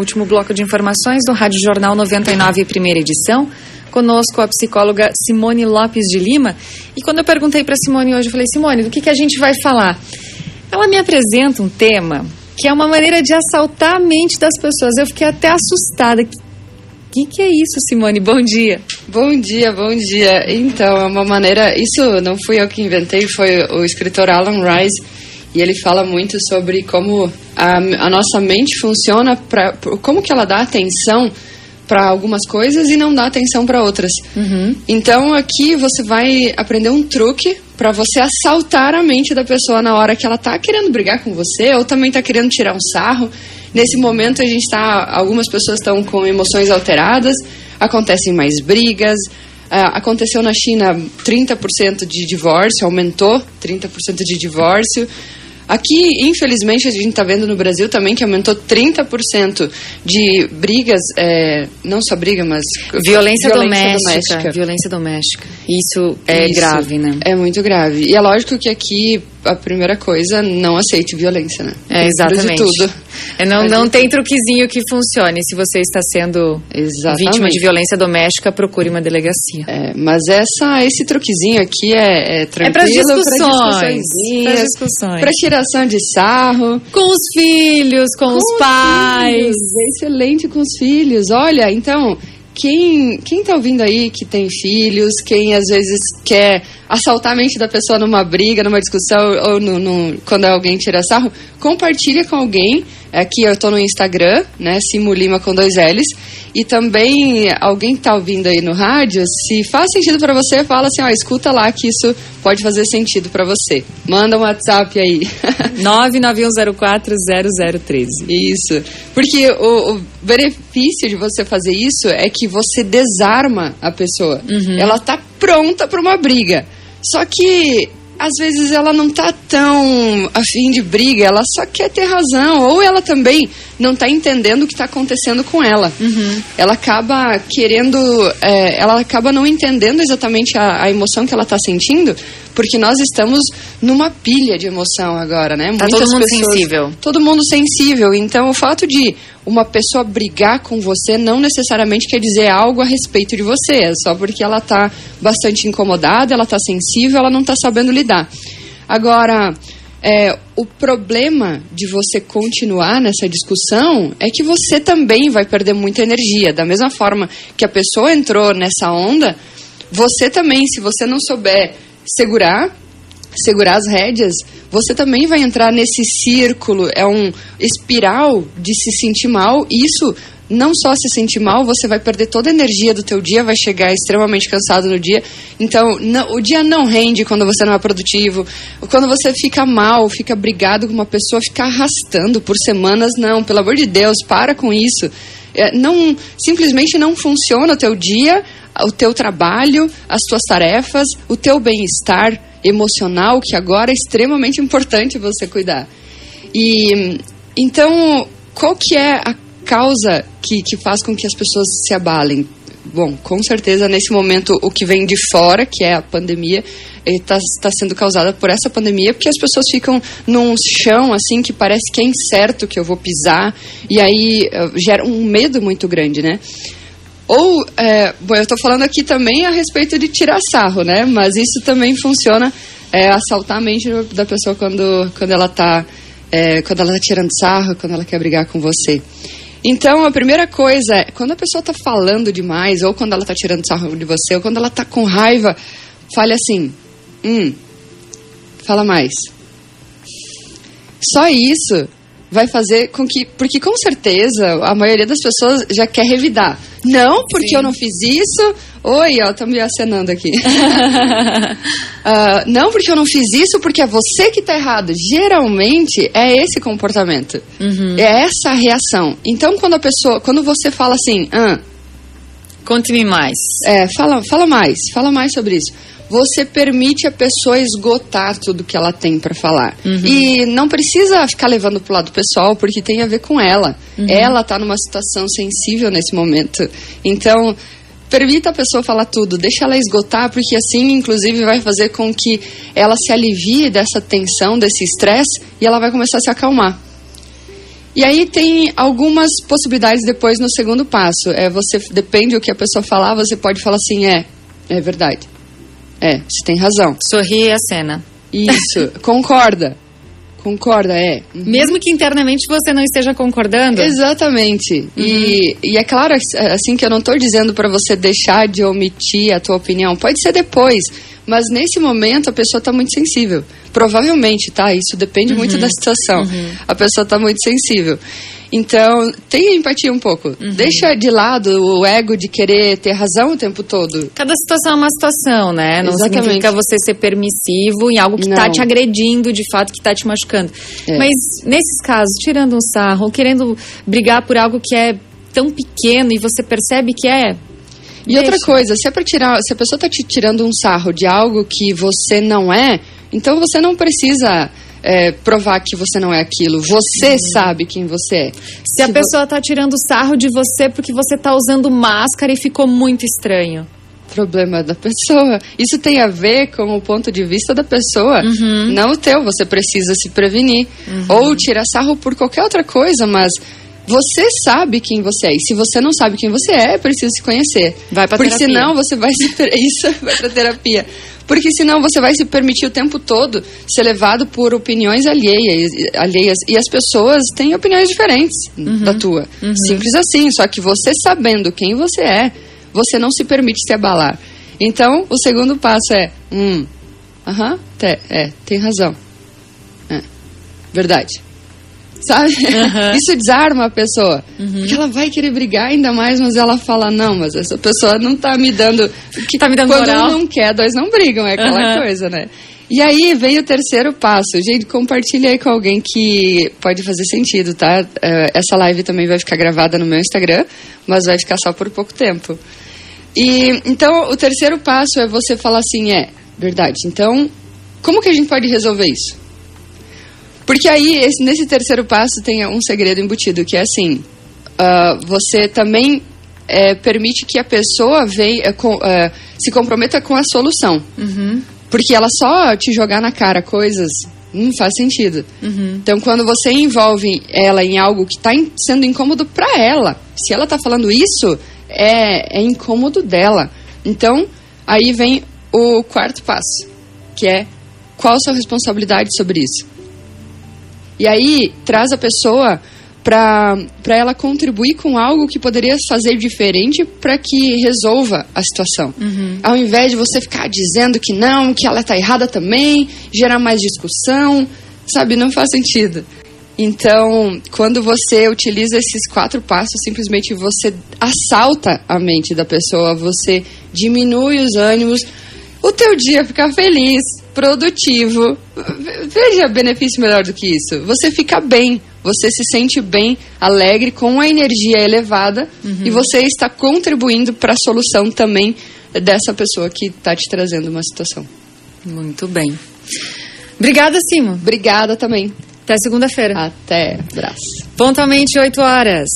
Último bloco de informações do Rádio Jornal 99, primeira edição. Conosco a psicóloga Simone Lopes de Lima. E quando eu perguntei para Simone hoje, eu falei: Simone, do que, que a gente vai falar? Ela me apresenta um tema que é uma maneira de assaltar a mente das pessoas. Eu fiquei até assustada. O que, que é isso, Simone? Bom dia. Bom dia, bom dia. Então, é uma maneira. Isso não fui eu que inventei, foi o escritor Alan Rice. E ele fala muito sobre como a, a nossa mente funciona, pra, como que ela dá atenção para algumas coisas e não dá atenção para outras. Uhum. Então aqui você vai aprender um truque para você assaltar a mente da pessoa na hora que ela tá querendo brigar com você ou também tá querendo tirar um sarro. Nesse momento a gente tá, algumas pessoas estão com emoções alteradas, acontecem mais brigas. Aconteceu na China 30% de divórcio, aumentou 30% de divórcio. Aqui, infelizmente, a gente está vendo no Brasil também que aumentou 30% de brigas, é, não só briga, mas violência, violência doméstica, doméstica, Violência doméstica. Isso é Isso grave, né? É muito grave. E é lógico que aqui a primeira coisa, não aceite violência, né? É, exatamente. De tudo. É, não, não tem truquezinho que funcione. Se você está sendo exatamente. vítima de violência doméstica, procure uma delegacia. É, mas essa, esse truquezinho aqui é, é tranquilo. É para discussões. Para discussões. Para tiração de sarro. Com os filhos, com, com os pais. Filhos. Excelente com os filhos. Olha, então, quem, quem tá ouvindo aí que tem filhos, quem às vezes quer assaltar a mente da pessoa numa briga, numa discussão, ou no, no, quando alguém tira sarro, compartilha com alguém. Aqui eu estou no Instagram, né, Simo Lima com dois L's. E também alguém que tá ouvindo aí no rádio, se faz sentido para você, fala assim, ó, escuta lá que isso pode fazer sentido para você. Manda um WhatsApp aí. 991040013. Isso. Porque o, o, benefício de você fazer isso é que você desarma a pessoa. Uhum. Ela tá pronta para uma briga. Só que às vezes ela não tá tão afim de briga, ela só quer ter razão, ou ela também não tá entendendo o que está acontecendo com ela. Uhum. Ela acaba querendo, é, ela acaba não entendendo exatamente a, a emoção que ela está sentindo, porque nós estamos numa pilha de emoção agora, né? Tá Muitas todo mundo pessoas, sensível. Todo mundo sensível. Então, o fato de uma pessoa brigar com você não necessariamente quer dizer algo a respeito de você. É só porque ela está bastante incomodada, ela está sensível, ela não está sabendo lidar. Agora, é, o problema de você continuar nessa discussão é que você também vai perder muita energia. Da mesma forma que a pessoa entrou nessa onda, você também, se você não souber segurar, segurar as rédeas, você também vai entrar nesse círculo, é um espiral de se sentir mal. E isso não só se sentir mal, você vai perder toda a energia do teu dia, vai chegar extremamente cansado no dia. Então, não, o dia não rende quando você não é produtivo. Quando você fica mal, fica brigado com uma pessoa, fica arrastando por semanas, não, pelo amor de Deus, para com isso. É, não, simplesmente não funciona o teu dia, o teu trabalho, as tuas tarefas, o teu bem-estar emocional, que agora é extremamente importante você cuidar. E então, qual que é a causa que, que faz com que as pessoas se abalem? Bom, com certeza nesse momento o que vem de fora, que é a pandemia, está tá sendo causada por essa pandemia, porque as pessoas ficam num chão assim que parece que é incerto que eu vou pisar, e aí uh, gera um medo muito grande, né? Ou, é, bom, eu estou falando aqui também a respeito de tirar sarro, né? Mas isso também funciona, é, assaltar a mente da pessoa quando, quando ela está é, quando ela tá tirando sarro, quando ela quer brigar com você. Então, a primeira coisa é, quando a pessoa está falando demais, ou quando ela está tirando sarro de você, ou quando ela está com raiva, fale assim, hum, fala mais. Só isso vai fazer com que. Porque com certeza a maioria das pessoas já quer revidar. Não, porque Sim. eu não fiz isso. Oi, ó, estamos me acenando aqui. uh, não, porque eu não fiz isso, porque é você que está errado. Geralmente é esse comportamento. Uhum. É essa a reação. Então, quando a pessoa. Quando você fala assim. Ah, Conte-me mais. É, fala, fala mais. Fala mais sobre isso você permite a pessoa esgotar tudo que ela tem para falar. Uhum. E não precisa ficar levando pro lado pessoal, porque tem a ver com ela. Uhum. Ela tá numa situação sensível nesse momento. Então, permita a pessoa falar tudo, deixa ela esgotar, porque assim, inclusive, vai fazer com que ela se alivie dessa tensão, desse estresse, e ela vai começar a se acalmar. E aí tem algumas possibilidades depois no segundo passo. É você depende do que a pessoa falar, você pode falar assim, é, é verdade. É, você tem razão. Sorri a cena. Isso, concorda. Concorda, é. Uhum. Mesmo que internamente você não esteja concordando? Exatamente. Uhum. E, e é claro, assim, que eu não estou dizendo para você deixar de omitir a tua opinião. Pode ser depois, mas nesse momento a pessoa está muito sensível. Provavelmente, tá? Isso depende uhum. muito da situação. Uhum. A pessoa está muito sensível. Então, tenha empatia um pouco. Uhum. Deixa de lado o ego de querer ter razão o tempo todo. Cada situação é uma situação, né? Não Exatamente. significa você ser permissivo em algo que está te agredindo, de fato, que está te machucando. É. Mas, nesses casos, tirando um sarro, ou querendo brigar por algo que é tão pequeno e você percebe que é e Deixa. outra coisa, se é para tirar, se a pessoa está te tirando um sarro de algo que você não é, então você não precisa é, provar que você não é aquilo. Você sabe quem você é. Se, se a pessoa está tirando sarro de você porque você está usando máscara e ficou muito estranho. Problema da pessoa. Isso tem a ver com o ponto de vista da pessoa, uhum. não o teu. Você precisa se prevenir. Uhum. Ou tirar sarro por qualquer outra coisa, mas você sabe quem você é. E se você não sabe quem você é, precisa se conhecer. Vai pra Porque terapia. senão você vai se. Isso, vai pra terapia. Porque senão você vai se permitir o tempo todo ser levado por opiniões alheias. alheias e as pessoas têm opiniões diferentes uhum. da tua. Uhum. Simples assim. Só que você sabendo quem você é, você não se permite se abalar. Então, o segundo passo é: hum, aham, é, tem razão. É, verdade sabe? Uhum. Isso desarma a pessoa. Uhum. Porque ela vai querer brigar ainda mais, mas ela fala, não, mas essa pessoa não tá me dando... Que, tá me dando Quando moral. um não quer, dois não brigam, é aquela uhum. coisa, né? E aí vem o terceiro passo. Gente, compartilha aí com alguém que pode fazer sentido, tá? É, essa live também vai ficar gravada no meu Instagram, mas vai ficar só por pouco tempo. E então o terceiro passo é você falar assim, é verdade. Então, como que a gente pode resolver isso? Porque aí, esse, nesse terceiro passo, tem um segredo embutido, que é assim: uh, você também é, permite que a pessoa venha, é, com, uh, se comprometa com a solução. Uhum. Porque ela só te jogar na cara coisas não faz sentido. Uhum. Então, quando você envolve ela em algo que está sendo incômodo para ela, se ela está falando isso, é, é incômodo dela. Então, aí vem o quarto passo, que é qual a sua responsabilidade sobre isso? E aí traz a pessoa para ela contribuir com algo que poderia fazer diferente para que resolva a situação. Uhum. Ao invés de você ficar dizendo que não, que ela está errada também, gerar mais discussão, sabe? Não faz sentido. Então, quando você utiliza esses quatro passos, simplesmente você assalta a mente da pessoa, você diminui os ânimos, o teu dia fica feliz, produtivo. Veja benefício melhor do que isso. Você fica bem, você se sente bem, alegre, com a energia elevada uhum. e você está contribuindo para a solução também dessa pessoa que está te trazendo uma situação. Muito bem. Obrigada, Simo. Obrigada também. Até segunda-feira. Até. Abraço. Pontualmente 8 horas.